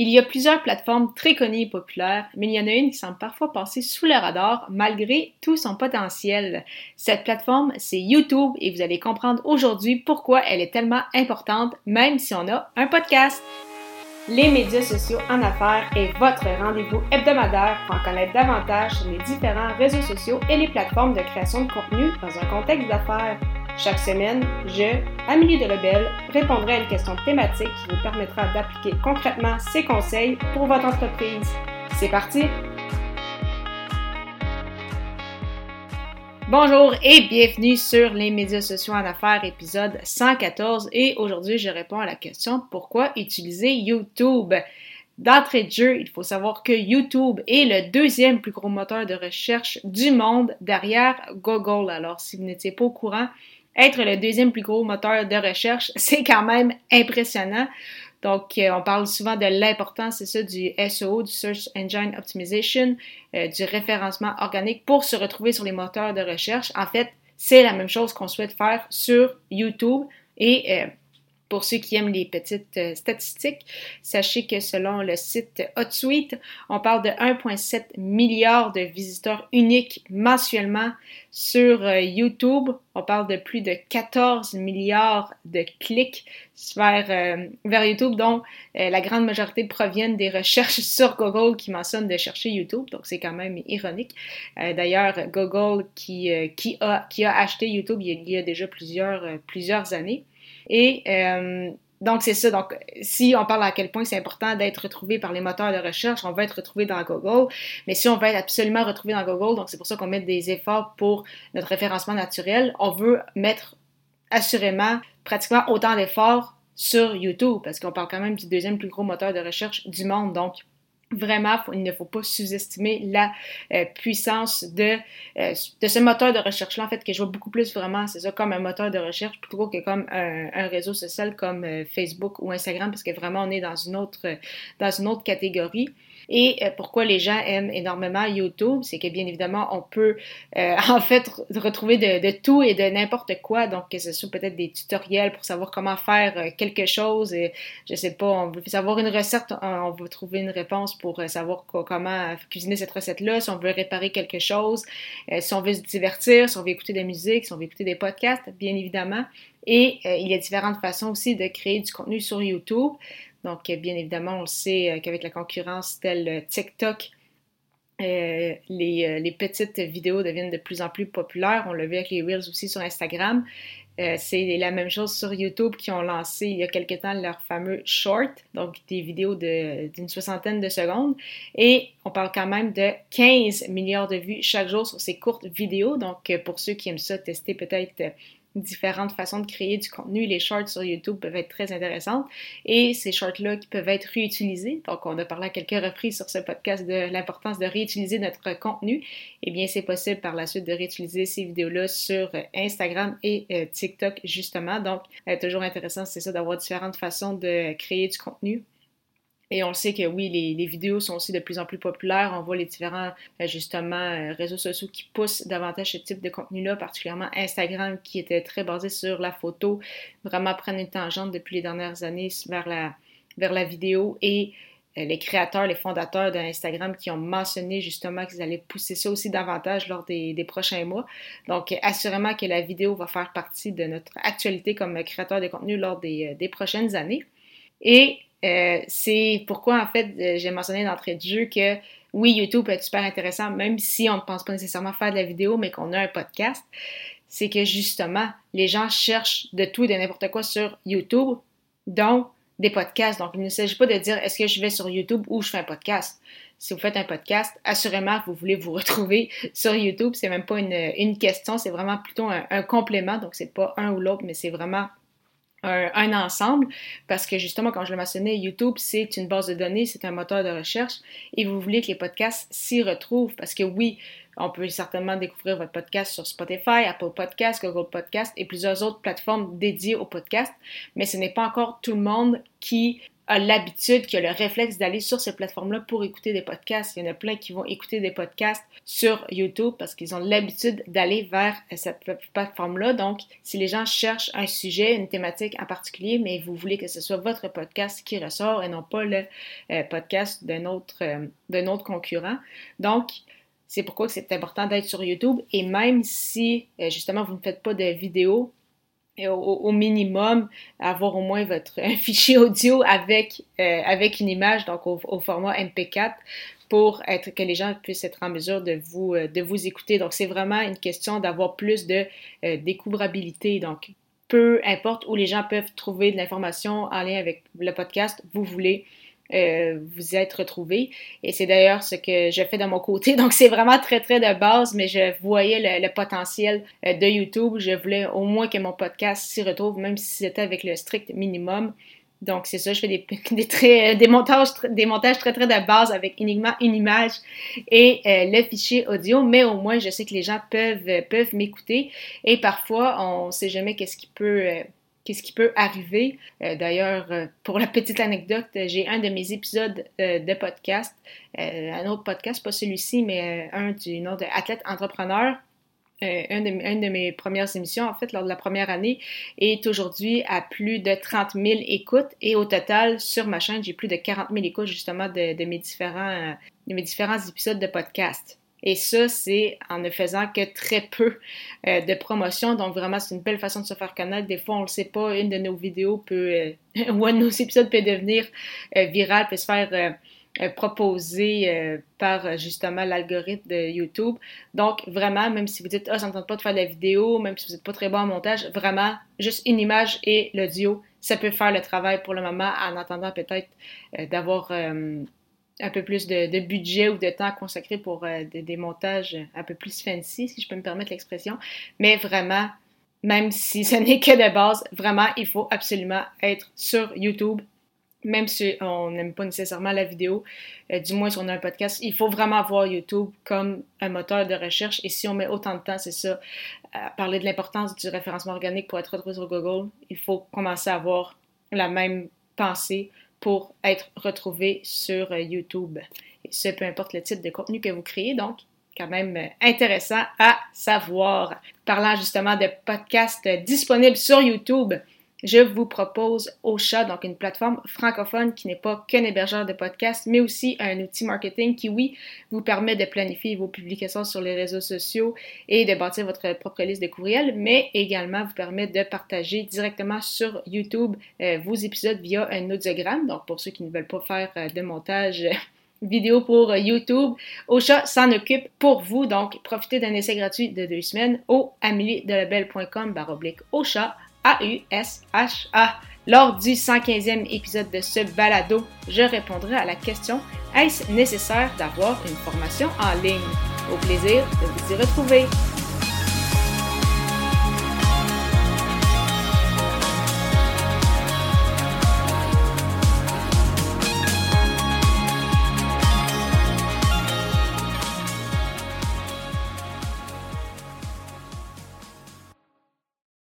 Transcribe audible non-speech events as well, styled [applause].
Il y a plusieurs plateformes très connues et populaires, mais il y en a une qui semble parfois passer sous le radar malgré tout son potentiel. Cette plateforme, c'est YouTube et vous allez comprendre aujourd'hui pourquoi elle est tellement importante, même si on a un podcast. Les médias sociaux en affaires est votre rendez-vous hebdomadaire pour en connaître davantage sur les différents réseaux sociaux et les plateformes de création de contenu dans un contexte d'affaires. Chaque semaine, je, Amélie Delebel, répondrai à une question thématique qui vous permettra d'appliquer concrètement ces conseils pour votre entreprise. C'est parti! Bonjour et bienvenue sur les médias sociaux en affaires, épisode 114. Et aujourd'hui, je réponds à la question pourquoi utiliser YouTube? D'entrée de jeu, il faut savoir que YouTube est le deuxième plus gros moteur de recherche du monde derrière Google. Alors, si vous n'étiez pas au courant, être le deuxième plus gros moteur de recherche, [laughs] c'est quand même impressionnant. Donc, euh, on parle souvent de l'importance, c'est ça, du SEO, du Search Engine Optimization, euh, du référencement organique pour se retrouver sur les moteurs de recherche. En fait, c'est la même chose qu'on souhaite faire sur YouTube et euh, pour ceux qui aiment les petites euh, statistiques, sachez que selon le site HotSuite, on parle de 1,7 milliard de visiteurs uniques mensuellement sur euh, YouTube. On parle de plus de 14 milliards de clics vers, euh, vers YouTube, dont la grande majorité proviennent des recherches [laughs] sur Google qui mentionnent de chercher YouTube. Donc, c'est quand même ironique. D'ailleurs, Google qui, qui, a, qui a acheté YouTube il y a, déjà plusieurs, plusieurs années. Et euh, donc, c'est ça. Donc, si on parle à quel point c'est important d'être retrouvé par les moteurs de recherche, on va être retrouvé dans Google. Mais si on veut être absolument retrouvé dans Google, donc c'est pour ça qu'on met des efforts pour notre référencement naturel, on veut mettre assurément pratiquement autant d'efforts sur YouTube parce qu'on parle quand même du deuxième plus gros moteur de recherche du monde. Donc, Vraiment, il ne faut pas sous-estimer la euh, puissance de, euh, de ce moteur de recherche-là, en fait, que je vois beaucoup plus vraiment, c'est ça, comme un moteur de recherche plutôt que comme un, réseau social comme euh, Facebook ou Instagram, parce que vraiment, on est dans une autre, dans une autre catégorie. Et euh, pourquoi les gens aiment énormément YouTube, c'est que bien évidemment, on peut euh, [laughs] en fait retrouver de, tout et de n'importe quoi. Donc, que ce soit peut-être des tutoriels pour savoir comment faire euh, quelque chose. Et, je sais pas, on veut savoir une recette, on veut trouver une réponse pour savoir comment cuisiner cette recette-là. Si on veut réparer quelque chose, si on veut se divertir, si on veut écouter de la musique, si on veut écouter des podcasts, bien évidemment. Et il y a différentes façons aussi de créer du contenu sur YouTube. Donc, bien évidemment, on sait euh, qu'avec la concurrence telle euh, TikTok, euh, les, petites vidéos deviennent de plus en plus populaires. On l'a vu avec les Reels aussi sur Instagram. c'est la même chose sur YouTube qui ont lancé il y a quelque temps leur fameux short, donc des vidéos d'une soixantaine de secondes. Et on parle quand même de 15 milliards de vues chaque jour sur ces courtes vidéos. Donc pour ceux qui aiment ça, tester peut-être différentes façons de créer du contenu. Les shorts sur YouTube peuvent être très intéressantes et ces shorts-là qui peuvent être réutilisés. Donc, on a parlé à quelques reprises sur ce podcast de l'importance de réutiliser notre contenu. Eh bien, c'est possible par la suite de réutiliser ces vidéos-là sur Instagram et euh, TikTok, justement. Donc, euh, toujours intéressant, c'est ça, d'avoir différentes façons de créer du contenu. Et on sait que oui, les, vidéos sont aussi de plus en plus populaires. On voit les différents, euh, justement, euh, réseaux sociaux qui poussent davantage ce type de contenu-là, particulièrement Instagram qui était très basé sur la photo, vraiment prendre une tangente depuis les dernières années vers la, vers la vidéo et euh, les créateurs, les fondateurs d'Instagram qui ont mentionné justement qu'ils allaient pousser ça aussi davantage lors des, prochains mois. Donc, assurément que la vidéo va faire partie de notre actualité comme créateur de contenu lors des, des prochaines années. Et euh, c'est pourquoi, en fait, euh, j'ai mentionné d'entrée de jeu que oui, YouTube peut être super intéressant, même si on ne pense pas nécessairement faire de la vidéo, mais qu'on a un podcast. C'est que justement, les gens cherchent de tout et de n'importe quoi sur YouTube, dont des podcasts. Donc, il ne s'agit pas de dire est-ce que je vais sur YouTube ou je fais un podcast? Si vous faites un podcast, assurément vous voulez vous [laughs] retrouver sur YouTube. C'est même pas une, question, c'est vraiment plutôt un, un complément. Donc, c'est pas un ou l'autre, mais c'est vraiment un, ensemble. Parce que justement, comme je le mentionnais, YouTube, c'est une base de données, c'est un moteur de recherche. Et vous voulez que les podcasts s'y retrouvent. Parce que oui, on peut certainement découvrir votre podcast sur Spotify, Apple Podcasts, Google Podcasts et plusieurs autres plateformes dédiées au podcast, mais ce n'est pas encore tout le monde qui a l'habitude, qui a le réflexe d'aller sur ces plateformes-là pour écouter des podcasts. Il y en a plein qui vont écouter des podcasts sur YouTube parce qu'ils ont l'habitude d'aller vers cette plateforme-là. Donc, si les gens cherchent un sujet, une thématique en particulier, mais vous voulez que ce soit votre podcast qui ressort et non pas le euh, podcast d'un autre, euh, d'un autre concurrent. Donc, c'est pourquoi c'est important d'être sur YouTube. Et même si, euh, justement, vous ne faites pas de vidéo, au, minimum, avoir au moins votre [laughs] fichier audio avec, euh, avec une image, donc au, format MP4, pour être, que les gens puissent être en mesure de vous, euh, de vous écouter. Donc, c'est vraiment une question d'avoir plus de euh, découvrabilité. Donc, peu importe où les gens peuvent trouver de l'information en lien avec le podcast, vous voulez euh, vous êtes retrouvés. Et c'est d'ailleurs ce que je fais de mon côté. [laughs] Donc, c'est vraiment très, très de base, mais je voyais le, potentiel euh, de YouTube. Je voulais au moins que mon podcast s'y retrouve, même si c'était avec le strict minimum. Donc, c'est ça, je fais des, [laughs] des, très, des, montages, des montages très, très de base avec uniquement une image et euh, le fichier audio, mais au moins, je sais que les gens peuvent, peuvent m'écouter. Et parfois, on ne sait jamais qu'est-ce qui peut qu'est-ce qui peut arriver. Euh, d'ailleurs, euh, pour la petite anecdote, j'ai un de mes épisodes euh, de podcast, un autre podcast, pas celui-ci, mais un du nom de Athlète Entrepreneur. une, de, de, mes premières émissions, en fait, lors de la première année, est aujourd'hui à plus de 30 000 écoutes. Et au total, sur ma chaîne, j'ai plus de 40 000 écoutes, justement, de, mes, différents, de mes différents épisodes de podcast. Et ça, c'est en ne faisant que très peu euh, de promotion. Donc, vraiment, c'est une belle façon de se faire connaître. Des fois, on ne le sait pas, une de nos vidéos peut, euh, [laughs] ou un de nos épisodes peut devenir euh, viral, peut se faire proposer par justement l'algorithme de YouTube. Donc, vraiment, même si vous dites, ah, ça ne tente pas de faire de la vidéo, même si vous n'êtes pas très bon en montage, vraiment, juste une image et l'audio, ça peut faire le travail pour le moment en attendant peut-être d'avoir un peu plus de, budget ou de temps consacré pour euh, des, montages un peu plus fancy, si je peux me permettre l'expression. Mais vraiment, même si ce [laughs] n'est que de base, vraiment, il faut absolument être sur YouTube. Même si on n'aime pas nécessairement la vidéo, euh, du moins si on a un podcast, il faut vraiment avoir YouTube comme un moteur de recherche. Et si on met autant de temps, c'est ça, à parler de l'importance du référencement organique pour être retrouvé sur Google, il faut commencer à avoir la même pensée pour être retrouvé sur euh, YouTube. Et ce, peu importe le type de contenu que vous créez, donc quand même euh, intéressant à savoir. Parlant justement de podcasts disponibles sur YouTube, je vous propose Ocha, donc une plateforme francophone qui n'est pas qu'un hébergeur de podcasts, mais aussi un outil marketing qui, oui, vous permet de planifier vos publications sur les réseaux sociaux et de bâtir votre propre liste de courriels, mais également vous permet de partager directement sur YouTube euh, vos épisodes via un audiogramme. Donc, pour ceux qui ne veulent pas faire euh, de montage, [laughs] vidéo pour YouTube. Ocha s'en occupe pour vous, donc profitez d'un essai gratuit de deux semaines au ameliedelabel.com baroblique Ocha a-U-S-H-A. Lors du 115e épisode de ce balado, je répondrai à la question Est-ce nécessaire d'avoir une formation en ligne? Au plaisir de vous y retrouver.